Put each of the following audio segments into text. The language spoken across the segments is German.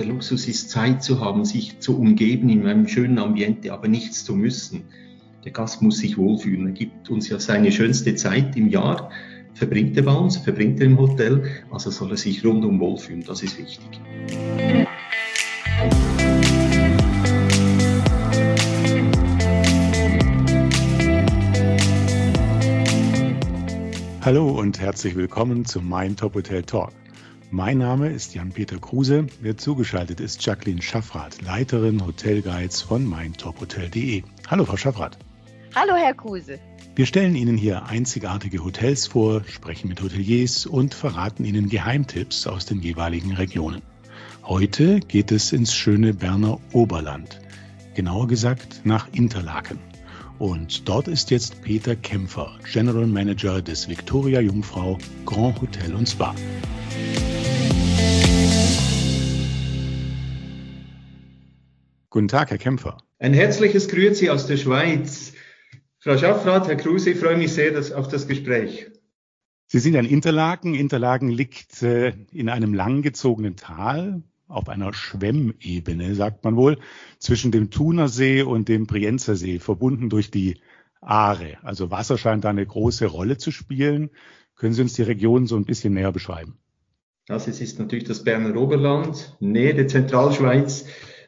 der Luxus ist Zeit zu haben, sich zu umgeben in einem schönen Ambiente, aber nichts zu müssen. Der Gast muss sich wohlfühlen. Er gibt uns ja seine schönste Zeit im Jahr, verbringt er bei uns, verbringt er im Hotel, also soll er sich rundum wohlfühlen. Das ist wichtig. Hallo und herzlich willkommen zum Mein Top Hotel Talk. Mein Name ist Jan-Peter Kruse. Wer zugeschaltet ist, Jacqueline Schaffrath, Leiterin Hotelguides von meintophotel.de. Hallo, Frau Schaffrath. Hallo, Herr Kruse. Wir stellen Ihnen hier einzigartige Hotels vor, sprechen mit Hoteliers und verraten Ihnen Geheimtipps aus den jeweiligen Regionen. Heute geht es ins schöne Berner Oberland. Genauer gesagt nach Interlaken. Und dort ist jetzt Peter Kämpfer, General Manager des Victoria Jungfrau Grand Hotel und Spa. Guten Tag, Herr Kämpfer. Ein herzliches Grüezi aus der Schweiz. Frau Schaffrath, Herr Kruse, ich freue mich sehr dass, auf das Gespräch. Sie sind an Interlaken. Interlaken liegt äh, in einem langgezogenen Tal auf einer Schwemmebene, sagt man wohl, zwischen dem Thunersee und dem Brienzersee, verbunden durch die Aare. Also Wasser scheint da eine große Rolle zu spielen. Können Sie uns die Region so ein bisschen näher beschreiben? Das ist natürlich das Berner Oberland, Nähe der Zentralschweiz.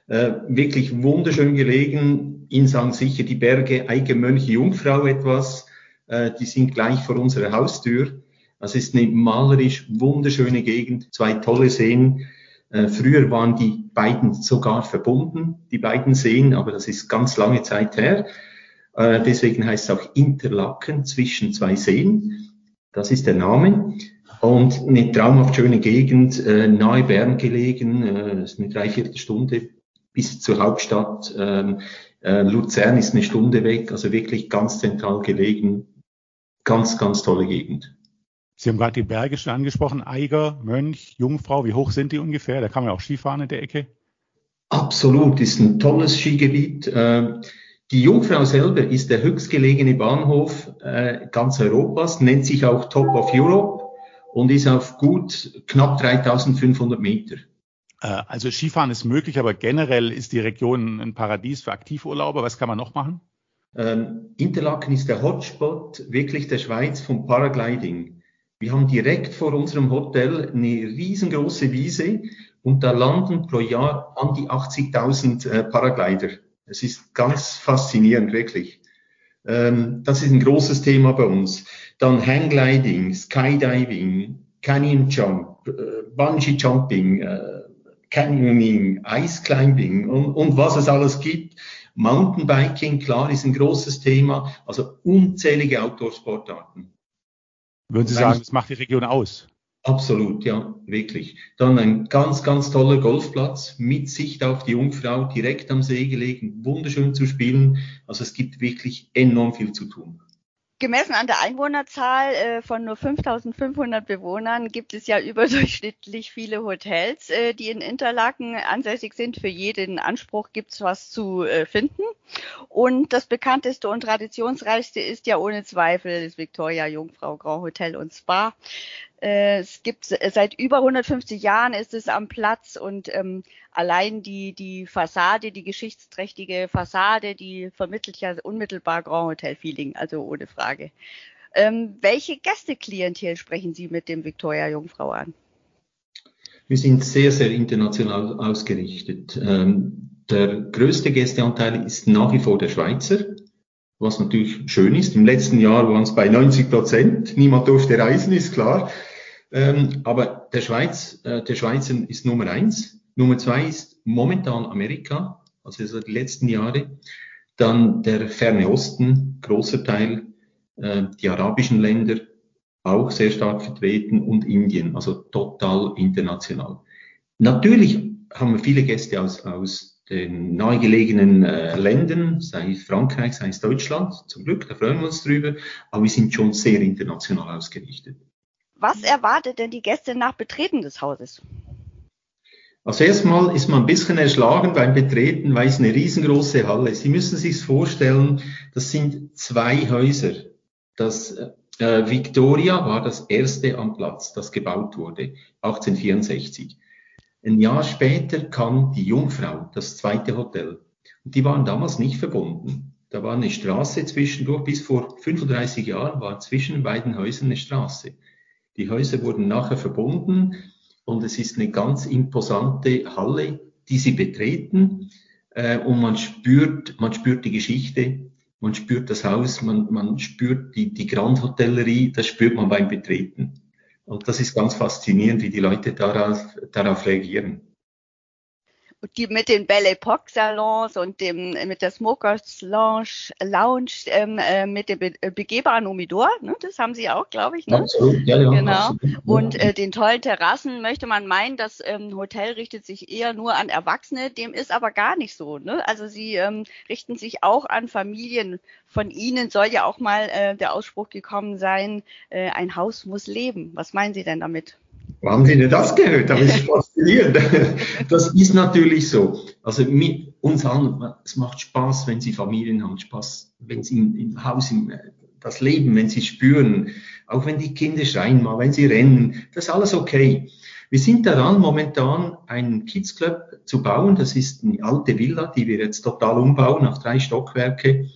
Äh, wirklich wunderschön gelegen. Ihnen sagen sicher die Berge Eigemönche Jungfrau etwas. Äh, die sind gleich vor unserer Haustür. Das ist eine malerisch wunderschöne Gegend, zwei tolle Seen. Äh, früher waren die beiden sogar verbunden, die beiden Seen, aber das ist ganz lange Zeit her. Äh, deswegen heißt es auch Interlaken zwischen zwei Seen. Das ist der Name. Und eine traumhaft schöne Gegend, äh, nahe Bern gelegen, äh, ist eine Dreiviertelstunde bis zur Hauptstadt. Ähm, äh, Luzern ist eine Stunde weg, also wirklich ganz zentral gelegen. Ganz, ganz tolle Gegend. Sie haben gerade die Berge schon angesprochen, Eiger, Mönch, Jungfrau, wie hoch sind die ungefähr? Da kann man auch Skifahren in der Ecke. Absolut, ist ein tolles Skigebiet. Äh, die Jungfrau selber ist der höchstgelegene Bahnhof äh, ganz Europas, nennt sich auch Top of Europe und ist auf gut knapp 3500 Meter. Äh, also Skifahren ist möglich, aber generell ist die Region ein Paradies für Aktivurlauber. Was kann man noch machen? Ähm, Interlaken ist der Hotspot wirklich der Schweiz vom Paragliding. Wir haben direkt vor unserem Hotel eine riesengroße Wiese und da landen pro Jahr an die 80.000 äh, Paraglider. Es ist ganz faszinierend, wirklich. Ähm, das ist ein großes Thema bei uns. Dann Hanggliding, Skydiving, Canyon Jump, äh, Bungee Jumping, äh, Canyoning, Ice Climbing und, und was es alles gibt. Mountainbiking, klar, ist ein großes Thema. Also unzählige Outdoor-Sportarten. Würden Sie sagen, das macht die Region aus? Absolut, ja, wirklich. Dann ein ganz, ganz toller Golfplatz mit Sicht auf die Jungfrau, direkt am See gelegen, wunderschön zu spielen. Also es gibt wirklich enorm viel zu tun. Gemessen an der Einwohnerzahl äh, von nur 5500 Bewohnern gibt es ja überdurchschnittlich viele Hotels, äh, die in Interlaken ansässig sind. Für jeden Anspruch gibt es was zu äh, finden. Und das bekannteste und traditionsreichste ist ja ohne Zweifel das Victoria Jungfrau Grand Hotel und Spa. Äh, es gibt seit über 150 Jahren ist es am Platz und ähm, allein die, die Fassade, die geschichtsträchtige Fassade, die vermittelt ja unmittelbar Grand Hotel Feeling, also ohne Frage. Ähm, welche Gästeklientel sprechen Sie mit dem Victoria Jungfrau an? Wir sind sehr, sehr international ausgerichtet. Ähm, der größte Gästeanteil ist nach wie vor der Schweizer, was natürlich schön ist. Im letzten Jahr waren es bei 90 Prozent. Niemand durfte reisen, ist klar. Ähm, aber der Schweiz, äh, der Schweizer ist Nummer eins. Nummer zwei ist momentan Amerika, also so die letzten Jahre. Dann der Ferne Osten, großer Teil, äh, die arabischen Länder auch sehr stark vertreten und Indien, also total international. Natürlich haben wir viele Gäste aus, aus den nahegelegenen äh, Ländern, sei es Frankreich, sei es Deutschland, zum Glück, da freuen wir uns drüber, aber wir sind schon sehr international ausgerichtet. Was erwartet denn die Gäste nach Betreten des Hauses? Also erstmal ist man ein bisschen erschlagen beim Betreten, weil es eine riesengroße Halle. Sie müssen sich vorstellen, das sind zwei Häuser. Das äh, Victoria war das erste am Platz, das gebaut wurde, 1864. Ein Jahr später kam die Jungfrau, das zweite Hotel. Und die waren damals nicht verbunden. Da war eine Straße zwischendurch, bis vor 35 Jahren war zwischen den beiden Häusern eine Straße. Die Häuser wurden nachher verbunden und es ist eine ganz imposante Halle, die sie betreten äh, und man spürt, man spürt die Geschichte, man spürt das Haus, man, man spürt die, die Grand Hotellerie, das spürt man beim Betreten. Und das ist ganz faszinierend, wie die Leute darauf, darauf reagieren die mit den Belle Epoque Salons und dem mit der Smokers Lounge, Lounge ähm, äh, mit dem be äh, begehbaren Humidor, ne? das haben Sie auch, glaube ich. Ne? Absolut, ja, ja. Genau. Absolut. Und äh, den tollen Terrassen möchte man meinen, das ähm, Hotel richtet sich eher nur an Erwachsene, dem ist aber gar nicht so. Ne? Also Sie ähm, richten sich auch an Familien. Von Ihnen soll ja auch mal äh, der Ausspruch gekommen sein, äh, ein Haus muss leben. Was meinen Sie denn damit? Wo haben Sie denn das gehört? Das ist faszinierend. Das ist natürlich so. Also mit uns allen, es macht Spaß, wenn Sie Familien haben, Spaß, wenn Sie im, im Haus im, das Leben, wenn Sie spüren, auch wenn die Kinder schreien mal, wenn sie rennen, das ist alles okay. Wir sind daran, momentan einen Kids Club zu bauen. Das ist eine alte Villa, die wir jetzt total umbauen auf drei Stockwerke.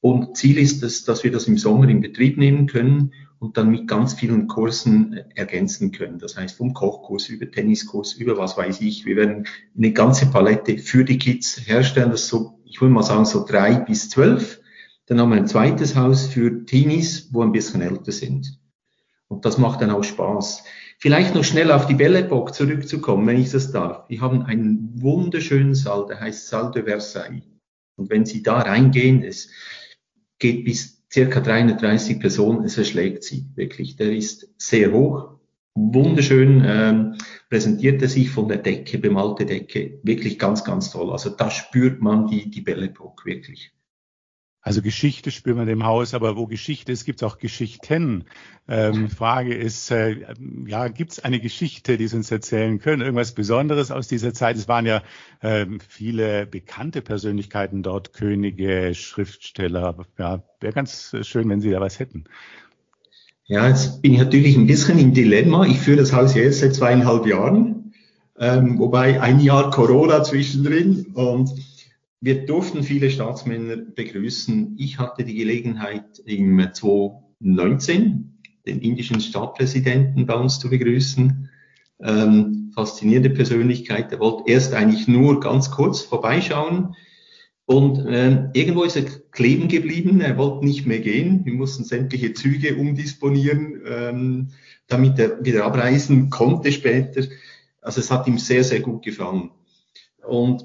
Und Ziel ist es, dass wir das im Sommer in Betrieb nehmen können und dann mit ganz vielen Kursen äh, ergänzen können. Das heißt, vom Kochkurs über Tenniskurs, über was weiß ich. Wir werden eine ganze Palette für die Kids herstellen. Das so, ich würde mal sagen, so drei bis zwölf. Dann haben wir ein zweites Haus für Teenies, wo ein bisschen älter sind. Und das macht dann auch Spaß. Vielleicht noch schnell auf die Belle Epoque zurückzukommen, wenn ich das darf. Wir haben einen wunderschönen Saal, der heißt Salle de Versailles. Und wenn Sie da reingehen, es geht bis circa 330 Personen, es erschlägt sie wirklich. Der ist sehr hoch, wunderschön ähm, präsentiert er sich von der Decke, bemalte Decke, wirklich ganz, ganz toll. Also da spürt man die, die Belle Epoque wirklich. Also Geschichte spürt man dem Haus, aber wo Geschichte ist, gibt es auch Geschichten. Ähm, Frage ist, äh, ja, gibt es eine Geschichte, die Sie uns erzählen können? Irgendwas Besonderes aus dieser Zeit? Es waren ja äh, viele bekannte Persönlichkeiten dort, Könige, Schriftsteller. Ja, wäre ganz schön, wenn Sie da was hätten. Ja, jetzt bin ich natürlich ein bisschen im Dilemma. Ich führe das Haus jetzt seit zweieinhalb Jahren, ähm, wobei ein Jahr Corona zwischendrin und wir durften viele Staatsmänner begrüßen. Ich hatte die Gelegenheit im 2019 den indischen Staatspräsidenten bei uns zu begrüßen. Ähm, faszinierende Persönlichkeit. Er wollte erst eigentlich nur ganz kurz vorbeischauen und äh, irgendwo ist er kleben geblieben. Er wollte nicht mehr gehen. Wir mussten sämtliche Züge umdisponieren, ähm, damit er wieder abreisen konnte später. Also es hat ihm sehr, sehr gut gefallen. Und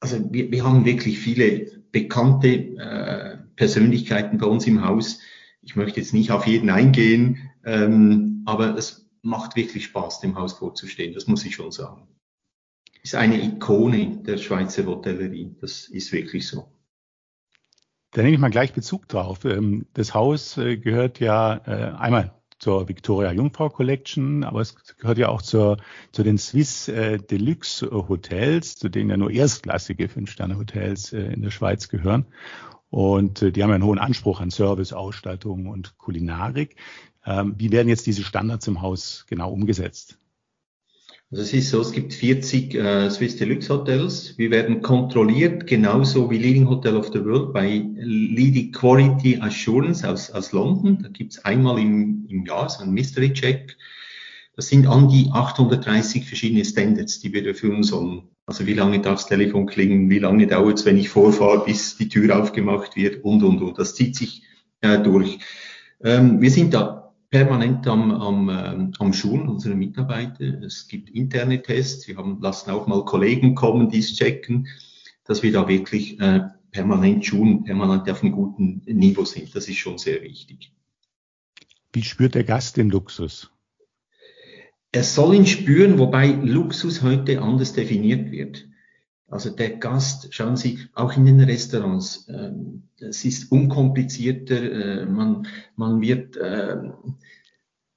also wir, wir haben wirklich viele bekannte äh, Persönlichkeiten bei uns im Haus. Ich möchte jetzt nicht auf jeden eingehen, ähm, aber es macht wirklich Spaß, dem Haus vorzustehen, das muss ich schon sagen. Ist eine Ikone der Schweizer Hotellerie, das ist wirklich so. Da nehme ich mal gleich Bezug drauf. Ähm, das Haus äh, gehört ja äh, einmal zur Victoria Jungfrau Collection, aber es gehört ja auch zur, zu den Swiss äh, Deluxe Hotels, zu denen ja nur erstklassige Fünf-Sterne-Hotels äh, in der Schweiz gehören. Und äh, die haben ja einen hohen Anspruch an Service, Ausstattung und Kulinarik. Ähm, wie werden jetzt diese Standards im Haus genau umgesetzt? Also es ist so, es gibt 40 äh, Swiss Deluxe Hotels. Wir werden kontrolliert, genauso wie Leading Hotel of the World bei Leading Quality Assurance aus, aus London. Da gibt's einmal im, im Jahr so einen Mystery Check. Das sind an die 830 verschiedene Standards, die wir erfüllen sollen. Also wie lange darf das Telefon klingen, wie lange dauert es, wenn ich vorfahre, bis die Tür aufgemacht wird und, und, und. Das zieht sich äh, durch. Ähm, wir sind da permanent am, am, äh, am Schulen unsere Mitarbeiter. Es gibt interne Tests. Wir haben, lassen auch mal Kollegen kommen, die es checken, dass wir da wirklich äh, permanent schulen, permanent auf einem guten Niveau sind. Das ist schon sehr wichtig. Wie spürt der Gast den Luxus? Er soll ihn spüren, wobei Luxus heute anders definiert wird. Also der Gast, schauen Sie, auch in den Restaurants, äh, es ist unkomplizierter, äh, man, man wird, äh,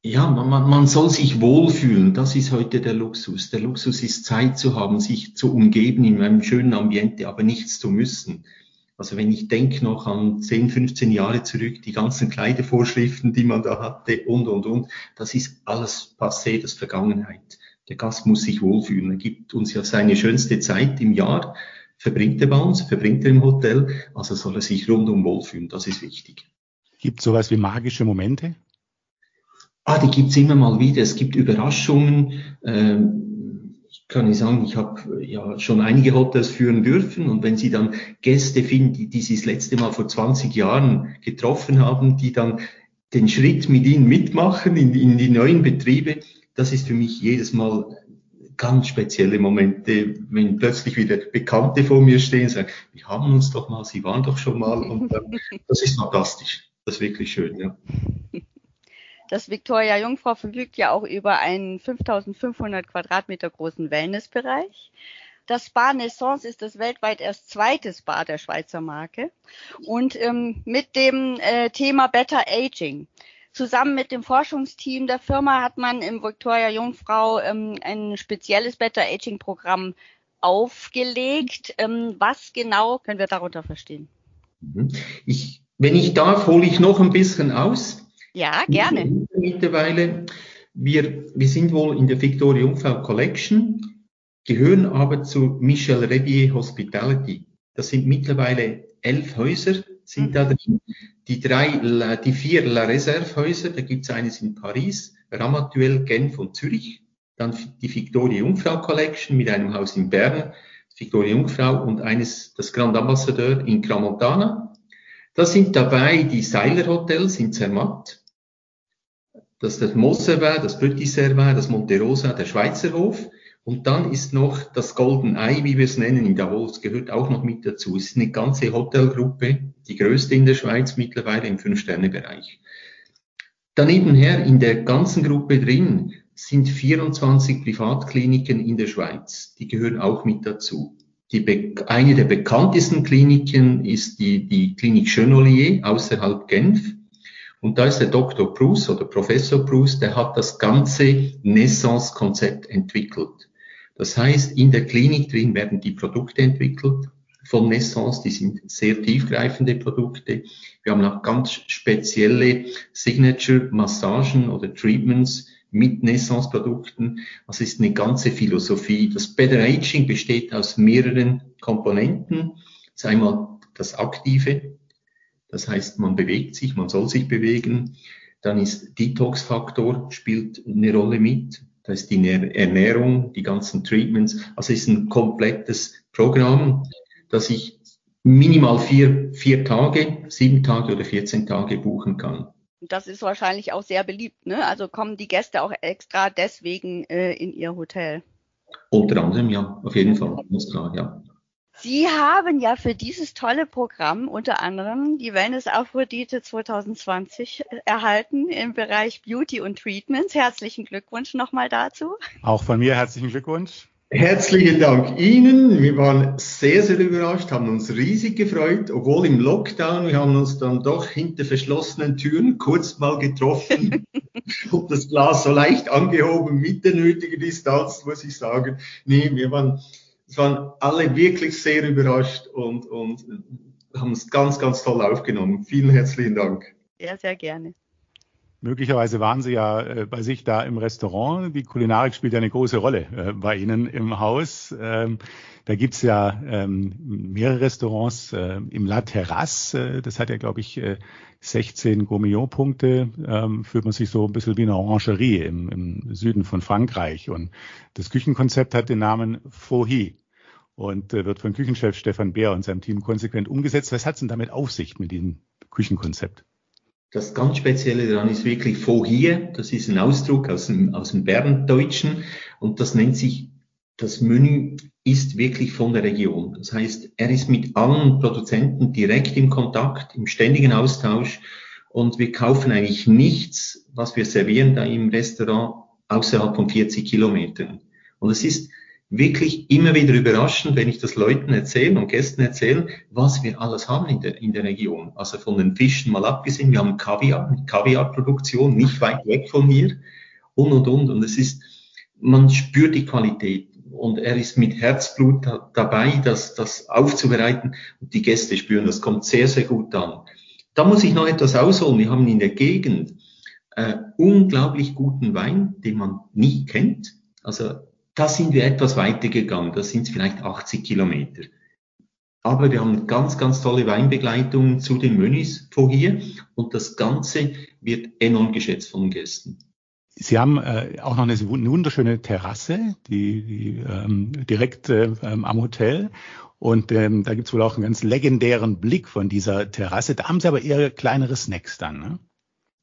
ja, man, man soll sich wohlfühlen, das ist heute der Luxus. Der Luxus ist Zeit zu haben, sich zu umgeben in einem schönen Ambiente, aber nichts zu müssen. Also wenn ich denke noch an 10, 15 Jahre zurück, die ganzen Kleidervorschriften, die man da hatte und, und, und, das ist alles passé, das Vergangenheit. Der Gast muss sich wohlfühlen. Er gibt uns ja seine schönste Zeit im Jahr, verbringt er bei uns, verbringt er im Hotel, also soll er sich rundum wohlfühlen. Das ist wichtig. Gibt es sowas wie magische Momente? Ah, die gibt's immer mal wieder. Es gibt Überraschungen. Ähm, ich kann nicht sagen, ich habe ja schon einige Hotels führen dürfen und wenn Sie dann Gäste finden, die, die Sie das letzte Mal vor 20 Jahren getroffen haben, die dann den Schritt mit Ihnen mitmachen in, in die neuen Betriebe, das ist für mich jedes Mal ganz spezielle Momente, wenn plötzlich wieder Bekannte vor mir stehen und sagen, wir haben uns doch mal, Sie waren doch schon mal und äh, das ist fantastisch. Das ist wirklich schön, ja. Das Victoria Jungfrau verfügt ja auch über einen 5500 Quadratmeter großen Wellnessbereich. Das Spa Naissance ist das weltweit erst zweite Spa der Schweizer Marke. Und ähm, mit dem äh, Thema Better Aging. Zusammen mit dem Forschungsteam der Firma hat man im Victoria Jungfrau ähm, ein spezielles Better Aging Programm aufgelegt. Ähm, was genau können wir darunter verstehen? Mhm. Ich wenn ich darf, hole ich noch ein bisschen aus. Ja, gerne. Mittlerweile, wir, wir sind wohl in der Victoria Jungfrau Collection, gehören aber zu Michel Rebier Hospitality. Das sind mittlerweile elf Häuser, sind da drin. Die drei, die vier La Reserve Häuser, da gibt es eines in Paris, Ramatuel, Genf und Zürich. Dann die Victoria Jungfrau Collection mit einem Haus in Bern, Victoria Jungfrau und eines, das Grand Ambassadeur in Cramontana. Da sind dabei die Seiler Hotels in Zermatt, das das Moservin, das Petit das Monterosa, der Schweizer Hof. Und dann ist noch das Golden Eye, wie wir es nennen, in Davos, gehört auch noch mit dazu. Es ist eine ganze Hotelgruppe, die größte in der Schweiz mittlerweile im Fünf-Sterne-Bereich. Danebenher in der ganzen Gruppe drin sind 24 Privatkliniken in der Schweiz. Die gehören auch mit dazu. Die, eine der bekanntesten Kliniken ist die, die Klinik Chenolier außerhalb Genf. Und da ist der Dr. Bruce oder Professor Bruce, der hat das ganze Naissance-Konzept entwickelt. Das heißt, in der Klinik drin werden die Produkte entwickelt von Naissance, die sind sehr tiefgreifende Produkte. Wir haben auch ganz spezielle Signature-Massagen oder Treatments, mit Naissance-Produkten. Das ist eine ganze Philosophie. Das Better Aging besteht aus mehreren Komponenten. Das ist einmal das Aktive. Das heißt, man bewegt sich, man soll sich bewegen. Dann ist Detox-Faktor spielt eine Rolle mit. Da ist die Ernährung, die ganzen Treatments. Also es ist ein komplettes Programm, das ich minimal vier, vier Tage, sieben Tage oder 14 Tage buchen kann das ist wahrscheinlich auch sehr beliebt. Ne? Also kommen die Gäste auch extra deswegen äh, in ihr Hotel. Unter anderem, ja, auf jeden Fall, ganz klar, ja. Sie haben ja für dieses tolle Programm unter anderem die Wellness Aphrodite 2020 erhalten im Bereich Beauty und Treatments. Herzlichen Glückwunsch nochmal dazu. Auch von mir herzlichen Glückwunsch. Herzlichen Dank Ihnen. Wir waren sehr, sehr überrascht, haben uns riesig gefreut, obwohl im Lockdown, wir haben uns dann doch hinter verschlossenen Türen kurz mal getroffen und das Glas so leicht angehoben mit der nötigen Distanz, muss ich sagen. Nee, wir waren, es waren alle wirklich sehr überrascht und, und haben es ganz, ganz toll aufgenommen. Vielen herzlichen Dank. Ja, sehr gerne. Möglicherweise waren Sie ja äh, bei sich da im Restaurant. Die Kulinarik spielt ja eine große Rolle äh, bei Ihnen im Haus. Ähm, da gibt's ja ähm, mehrere Restaurants äh, im La Terrasse. Äh, das hat ja, glaube ich, 16 äh, Gourmillon-Punkte. Ähm, fühlt man sich so ein bisschen wie eine Orangerie im, im Süden von Frankreich. Und das Küchenkonzept hat den Namen Fohi und äh, wird von Küchenchef Stefan Beer und seinem Team konsequent umgesetzt. Was hat's denn damit auf sich mit diesem Küchenkonzept? Das ganz Spezielle daran ist wirklich Fohier. Das ist ein Ausdruck aus dem, aus dem Berndeutschen und das nennt sich, das Menü ist wirklich von der Region. Das heißt, er ist mit allen Produzenten direkt im Kontakt, im ständigen Austausch und wir kaufen eigentlich nichts, was wir servieren da im Restaurant außerhalb von 40 Kilometern. Und es ist wirklich immer wieder überraschend, wenn ich das Leuten erzähle und Gästen erzähle, was wir alles haben in der, in der Region. Also von den Fischen mal abgesehen, wir haben Kaviar, Kaviarproduktion nicht weit weg von hier und und und. Und es ist, man spürt die Qualität und er ist mit Herzblut dabei, das, das aufzubereiten und die Gäste spüren, das kommt sehr, sehr gut an. Da muss ich noch etwas ausholen. Wir haben in der Gegend äh, unglaublich guten Wein, den man nie kennt Also da sind wir etwas weiter gegangen. Da sind es vielleicht 80 Kilometer. Aber wir haben ganz, ganz tolle Weinbegleitungen zu den Menüs vor hier und das Ganze wird enorm geschätzt von den Gästen. Sie haben äh, auch noch eine wunderschöne Terrasse, die, die ähm, direkt äh, am Hotel. Und ähm, da gibt's wohl auch einen ganz legendären Blick von dieser Terrasse. Da haben Sie aber eher kleinere Snacks dann, ne?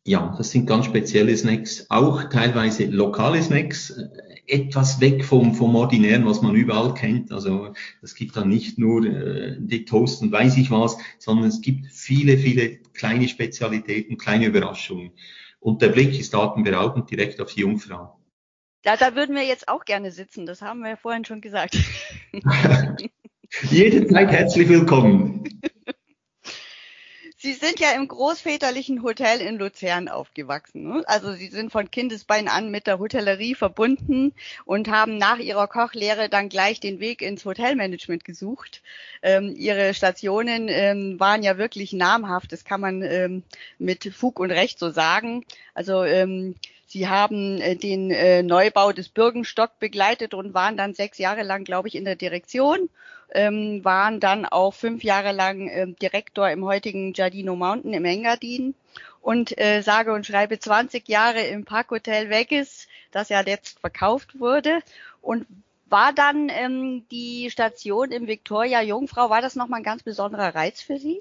Ja, das sind ganz spezielle Snacks, auch teilweise lokale Snacks, äh, etwas weg vom, vom Ordinären, was man überall kennt. Also es gibt da nicht nur äh, die Toast und weiß ich was, sondern es gibt viele, viele kleine Spezialitäten, kleine Überraschungen. Und der Blick ist atemberaubend direkt auf die Jungfrau. Da, da würden wir jetzt auch gerne sitzen, das haben wir ja vorhin schon gesagt. Jederzeit herzlich willkommen. Sie sind ja im großväterlichen Hotel in Luzern aufgewachsen. Ne? Also Sie sind von Kindesbein an mit der Hotellerie verbunden und haben nach Ihrer Kochlehre dann gleich den Weg ins Hotelmanagement gesucht. Ähm, Ihre Stationen ähm, waren ja wirklich namhaft, das kann man ähm, mit Fug und Recht so sagen. Also ähm, Sie haben äh, den äh, Neubau des Bürgenstock begleitet und waren dann sechs Jahre lang, glaube ich, in der Direktion ähm, waren dann auch fünf Jahre lang äh, Direktor im heutigen Giardino Mountain im Engadin und äh, sage und schreibe 20 Jahre im Parkhotel Vegas, das ja jetzt verkauft wurde und war dann ähm, die Station im Victoria Jungfrau, war das nochmal ein ganz besonderer Reiz für Sie?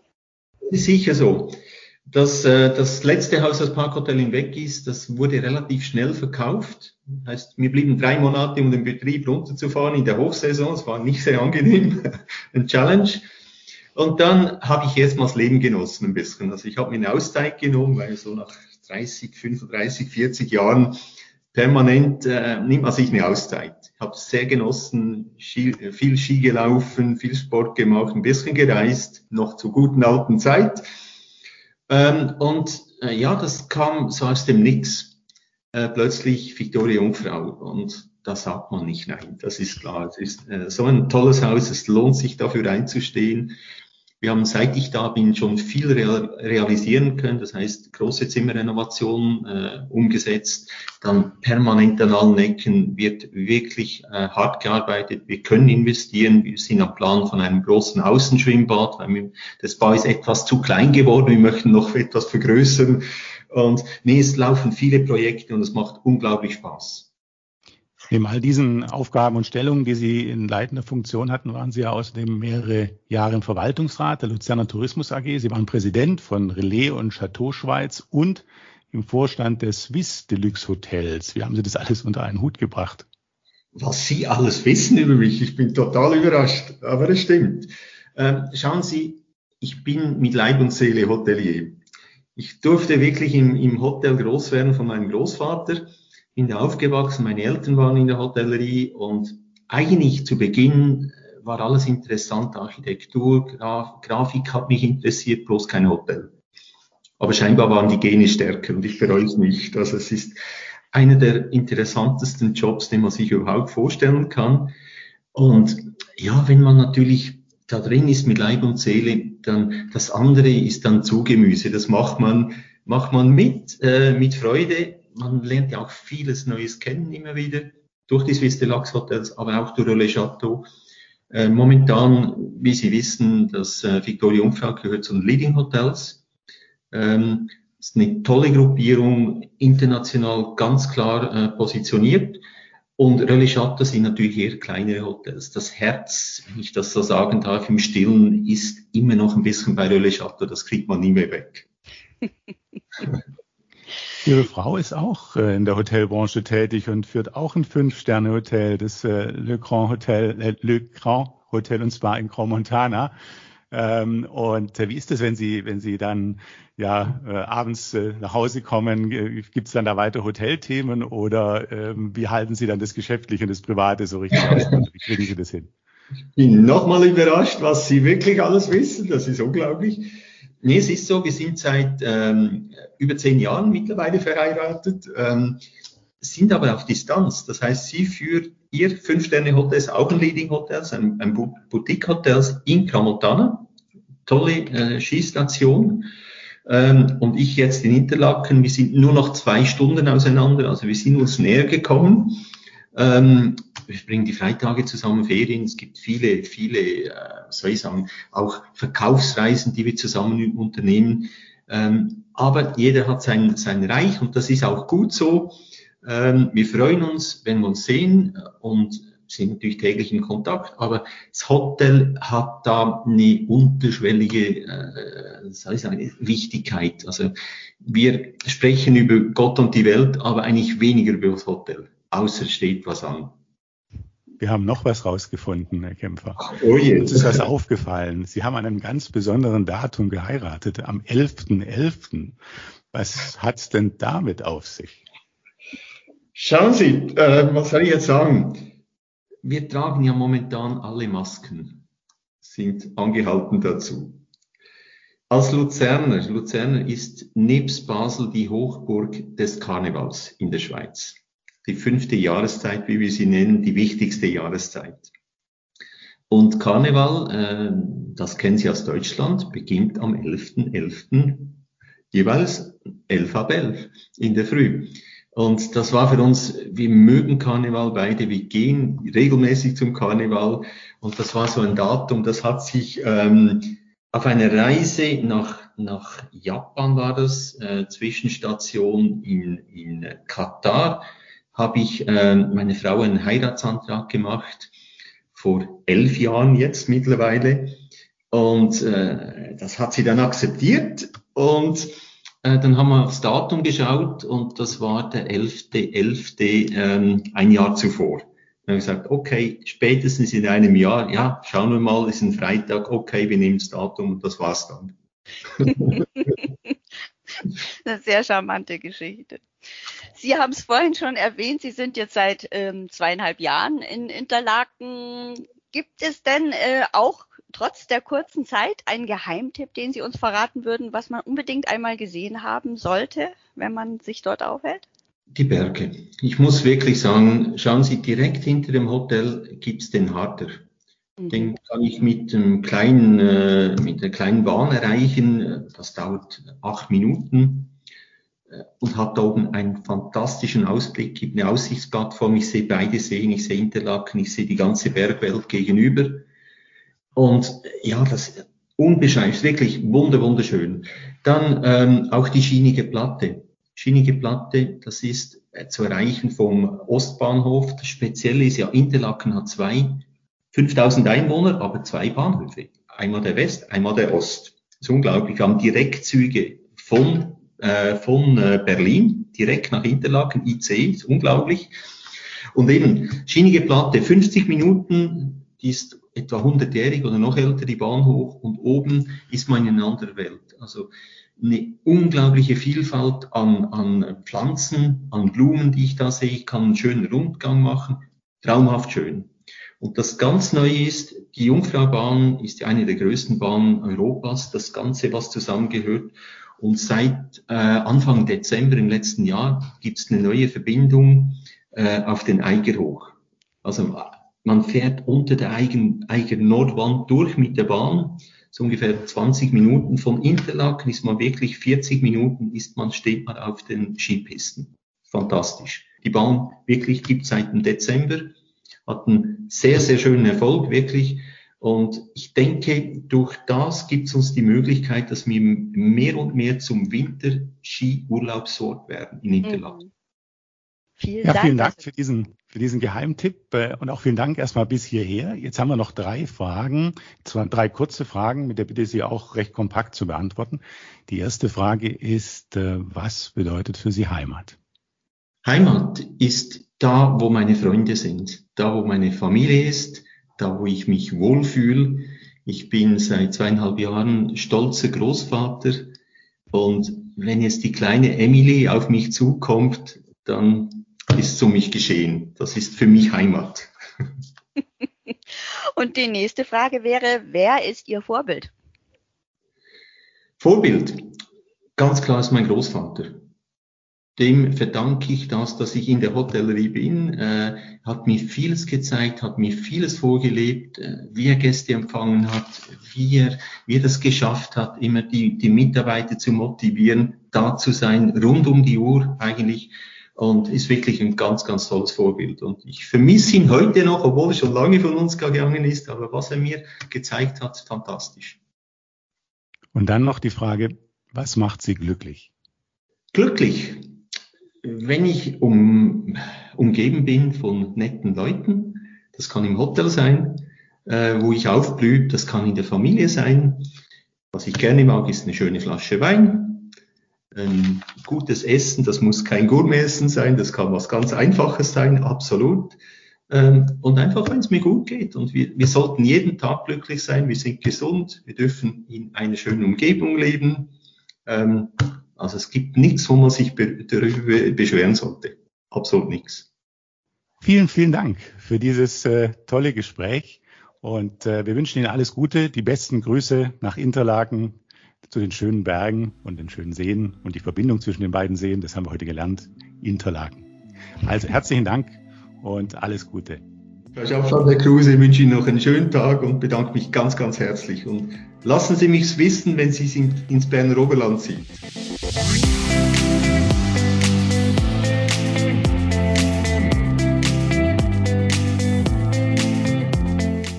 Sicher so. Das, äh, das letzte Haus, das Parkhotel in Weg ist, das wurde relativ schnell verkauft. Heißt, wir blieben drei Monate, um den Betrieb runterzufahren in der Hochsaison. Es war nicht sehr angenehm, ein Challenge. Und dann habe ich erstmal das Leben genossen ein bisschen. Also ich habe mir eine Auszeit genommen, weil so nach 30, 35, 40 Jahren permanent äh, nimmt man sich eine Auszeit. Ich habe sehr genossen, Ski, viel Ski gelaufen, viel Sport gemacht, ein bisschen gereist, noch zur guten alten Zeit. Ähm, und äh, ja, das kam so aus dem Nix. Äh, plötzlich Victoria Jungfrau. Und da sagt man nicht nein. Das ist klar. Es ist äh, so ein tolles Haus. Es lohnt sich dafür einzustehen. Wir haben, seit ich da bin, schon viel realisieren können. Das heißt, große Zimmerrenovation äh, umgesetzt, dann permanent an allen Ecken wird wirklich äh, hart gearbeitet. Wir können investieren. Wir sind am Plan von einem großen Außenschwimmbad, weil wir, das Bau ist etwas zu klein geworden. Wir möchten noch etwas vergrößern. Und nee, es laufen viele Projekte und es macht unglaublich Spaß. Neben all diesen Aufgaben und Stellungen, die Sie in leitender Funktion hatten, waren Sie ja außerdem mehrere Jahre im Verwaltungsrat der Luzerner Tourismus AG. Sie waren Präsident von Relais und Chateau Schweiz und im Vorstand des Swiss Deluxe Hotels. Wie haben Sie das alles unter einen Hut gebracht? Was Sie alles wissen über mich, ich bin total überrascht, aber es stimmt. Ähm, schauen Sie, ich bin mit Leib und Seele Hotelier. Ich durfte wirklich im, im Hotel groß werden von meinem Großvater bin da aufgewachsen, meine Eltern waren in der Hotellerie und eigentlich zu Beginn äh, war alles interessant, Architektur, Graf, Grafik hat mich interessiert, bloß kein Hotel. Aber scheinbar waren die Gene stärker und ich bereue es nicht. Also es ist einer der interessantesten Jobs, den man sich überhaupt vorstellen kann. Und ja, wenn man natürlich da drin ist mit Leib und Seele, dann das andere ist dann Zugemüse. Das macht man, macht man mit, äh, mit Freude man lernt ja auch vieles Neues kennen immer wieder durch die Swiss Deluxe Hotels, aber auch durch Le Chateau. Äh, momentan, wie Sie wissen, das äh, Victoria Jungfrau gehört zu den Leading Hotels. Ähm, ist eine tolle Gruppierung, international ganz klar äh, positioniert. Und Relais Chateau sind natürlich eher kleinere Hotels. Das Herz, wenn ich das so sagen darf, im Stillen ist immer noch ein bisschen bei Relais Chateau. Das kriegt man nie mehr weg. Ihre Frau ist auch äh, in der Hotelbranche tätig und führt auch ein Fünf-Sterne-Hotel, das äh, Le Grand Hotel, äh, Le Grand Hotel und zwar in Grand Montana. Ähm, und wie ist es, wenn Sie, wenn Sie dann ja abends nach Hause kommen? Gibt es dann da weiter Hotelthemen oder ähm, wie halten Sie dann das Geschäftliche und das Private so richtig aus? Also wie kriegen Sie das hin? Ich bin nochmal überrascht, was Sie wirklich alles wissen. Das ist unglaublich. Nee, es ist so, wir sind seit ähm, über zehn Jahren mittlerweile verheiratet, ähm, sind aber auf Distanz. Das heißt, sie führt ihr Fünf-Sterne-Hotels, auch ein Leading-Hotels, ein, ein Boutique-Hotels in Tramontana. Tolle äh, Skistation. Ähm, und ich jetzt in Interlaken. Wir sind nur noch zwei Stunden auseinander, also wir sind uns näher gekommen. Ähm, wir bringen die Freitage zusammen, Ferien. Es gibt viele, viele, äh, soll ich sagen, auch Verkaufsreisen, die wir zusammen unternehmen. Ähm, aber jeder hat sein, sein Reich und das ist auch gut so. Ähm, wir freuen uns, wenn wir uns sehen und sind natürlich täglich in Kontakt, aber das Hotel hat da eine unterschwellige äh, soll ich sagen, Wichtigkeit. Also wir sprechen über Gott und die Welt, aber eigentlich weniger über das Hotel, außer steht was an. Wir haben noch was rausgefunden, Herr Kämpfer. Oh je. Uns ist was aufgefallen. Sie haben an einem ganz besonderen Datum geheiratet, am 11.11. .11. Was hat's denn damit auf sich? Schauen Sie, äh, was soll ich jetzt sagen? Wir tragen ja momentan alle Masken, sind angehalten dazu. Als Luzerner, Luzerner ist nebst Basel die Hochburg des Karnevals in der Schweiz die fünfte Jahreszeit, wie wir sie nennen, die wichtigste Jahreszeit. Und Karneval, äh, das kennen Sie aus Deutschland, beginnt am 11.11. .11. jeweils 11 ab 11 in der Früh. Und das war für uns, wir mögen Karneval beide, wir gehen regelmäßig zum Karneval. Und das war so ein Datum, das hat sich ähm, auf einer Reise nach, nach Japan war das, äh, Zwischenstation in, in Katar, habe ich äh, meine Frau einen Heiratsantrag gemacht, vor elf Jahren jetzt mittlerweile. Und äh, das hat sie dann akzeptiert. Und äh, dann haben wir aufs Datum geschaut und das war der 11.11. 11., ähm, ein Jahr zuvor. Dann habe ich gesagt, okay, spätestens in einem Jahr, ja, schauen wir mal, ist ein Freitag, okay, wir nehmen das Datum und das war's dann. Eine sehr charmante Geschichte. Sie haben es vorhin schon erwähnt, Sie sind jetzt seit ähm, zweieinhalb Jahren in Interlaken. Gibt es denn äh, auch trotz der kurzen Zeit einen Geheimtipp, den Sie uns verraten würden, was man unbedingt einmal gesehen haben sollte, wenn man sich dort aufhält? Die Berge. Ich muss wirklich sagen, schauen Sie, direkt hinter dem Hotel gibt's den Harter. Mhm. Den kann ich mit einem kleinen, äh, mit einer kleinen Bahn erreichen. Das dauert acht Minuten und hat da oben einen fantastischen Ausblick, gibt eine Aussichtsplattform. Ich sehe beide Seen, ich sehe Interlaken, ich sehe die ganze Bergwelt gegenüber. Und ja, das unbeschreiblich, wirklich wunder, wunderschön. Dann ähm, auch die schienige Platte. Schienige Platte, das ist äh, zu erreichen vom Ostbahnhof. Das Spezielle ist ja, Interlaken hat zwei, 5000 Einwohner, aber zwei Bahnhöfe. Einmal der West, einmal der Ost. Das ist unglaublich. Wir haben Direktzüge von äh, von äh, Berlin direkt nach Interlaken, IC, ist unglaublich. Und eben, schienige Platte, 50 Minuten, die ist etwa 100-jährig oder noch älter, die Bahn hoch, und oben ist man in einer anderen Welt. Also eine unglaubliche Vielfalt an, an Pflanzen, an Blumen, die ich da sehe. Ich kann einen schönen Rundgang machen. Traumhaft schön. Und das ganz Neue ist, die Jungfraubahn ist eine der größten Bahnen Europas. Das Ganze, was zusammengehört. Und seit äh, Anfang Dezember im letzten Jahr gibt es eine neue Verbindung äh, auf den Eiger hoch. Also man fährt unter der Eigen, Eiger Nordwand durch mit der Bahn. So ungefähr 20 Minuten von Interlaken ist man wirklich 40 Minuten ist man, steht man auf den Skipisten. Fantastisch. Die Bahn wirklich gibt seit dem Dezember, hat einen sehr, sehr schönen Erfolg, wirklich. Und ich denke, durch das gibt es uns die Möglichkeit, dass wir mehr und mehr zum Winter-Ski-Urlaubsort werden in Interlaken. Mhm. Vielen ja, Dank. Vielen Dank für diesen, für diesen Geheimtipp äh, und auch vielen Dank erstmal bis hierher. Jetzt haben wir noch drei Fragen, zwar drei kurze Fragen, mit der bitte Sie auch recht kompakt zu beantworten. Die erste Frage ist, äh, was bedeutet für Sie Heimat? Heimat ist da, wo meine Freunde sind, da, wo meine Familie ist, da wo ich mich wohlfühle. Ich bin seit zweieinhalb Jahren stolzer Großvater und wenn jetzt die kleine Emily auf mich zukommt, dann ist es um mich geschehen. Das ist für mich Heimat. Und die nächste Frage wäre, wer ist Ihr Vorbild? Vorbild, ganz klar ist mein Großvater dem verdanke ich das, dass ich in der Hotellerie bin, äh, hat mir vieles gezeigt, hat mir vieles vorgelebt, äh, wie er Gäste empfangen hat, wie er, wie er das geschafft hat, immer die, die Mitarbeiter zu motivieren, da zu sein, rund um die Uhr eigentlich. und ist wirklich ein ganz, ganz tolles Vorbild. Und ich vermisse ihn heute noch, obwohl er schon lange von uns gegangen ist, aber was er mir gezeigt hat, fantastisch. Und dann noch die Frage, was macht Sie glücklich? Glücklich, wenn ich um, umgeben bin von netten Leuten, das kann im Hotel sein, äh, wo ich aufblühe, das kann in der Familie sein. Was ich gerne mag, ist eine schöne Flasche Wein, ein gutes Essen, das muss kein Gourmetessen sein, das kann was ganz Einfaches sein, absolut. Ähm, und einfach, wenn es mir gut geht. Und wir, wir sollten jeden Tag glücklich sein, wir sind gesund, wir dürfen in einer schönen Umgebung leben. Ähm, also es gibt nichts, wo man sich darüber beschweren sollte. Absolut nichts. Vielen, vielen Dank für dieses äh, tolle Gespräch. Und äh, wir wünschen Ihnen alles Gute, die besten Grüße nach Interlaken zu den schönen Bergen und den schönen Seen und die Verbindung zwischen den beiden Seen, das haben wir heute gelernt, Interlaken. Also herzlichen Dank und alles Gute. Herr Schaffner, Herr Kruse, ich wünsche Ihnen noch einen schönen Tag und bedanke mich ganz, ganz herzlich. Und lassen Sie mich wissen, wenn Sie es ins Berner Oberland ziehen.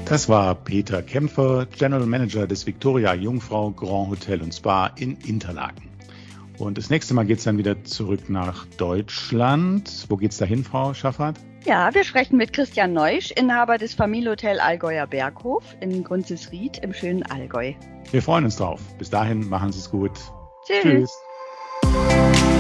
Das war Peter Kämpfer, General Manager des Victoria Jungfrau Grand Hotel und Spa in Interlaken. Und das nächste Mal geht es dann wieder zurück nach Deutschland. Wo geht's hin, Frau Schaffert? Ja, wir sprechen mit Christian Neusch, Inhaber des Familienhotel Allgäuer Berghof in Grunzesried im schönen Allgäu. Wir freuen uns drauf. Bis dahin, machen Sie es gut. Tschüss. Tschüss. Bye.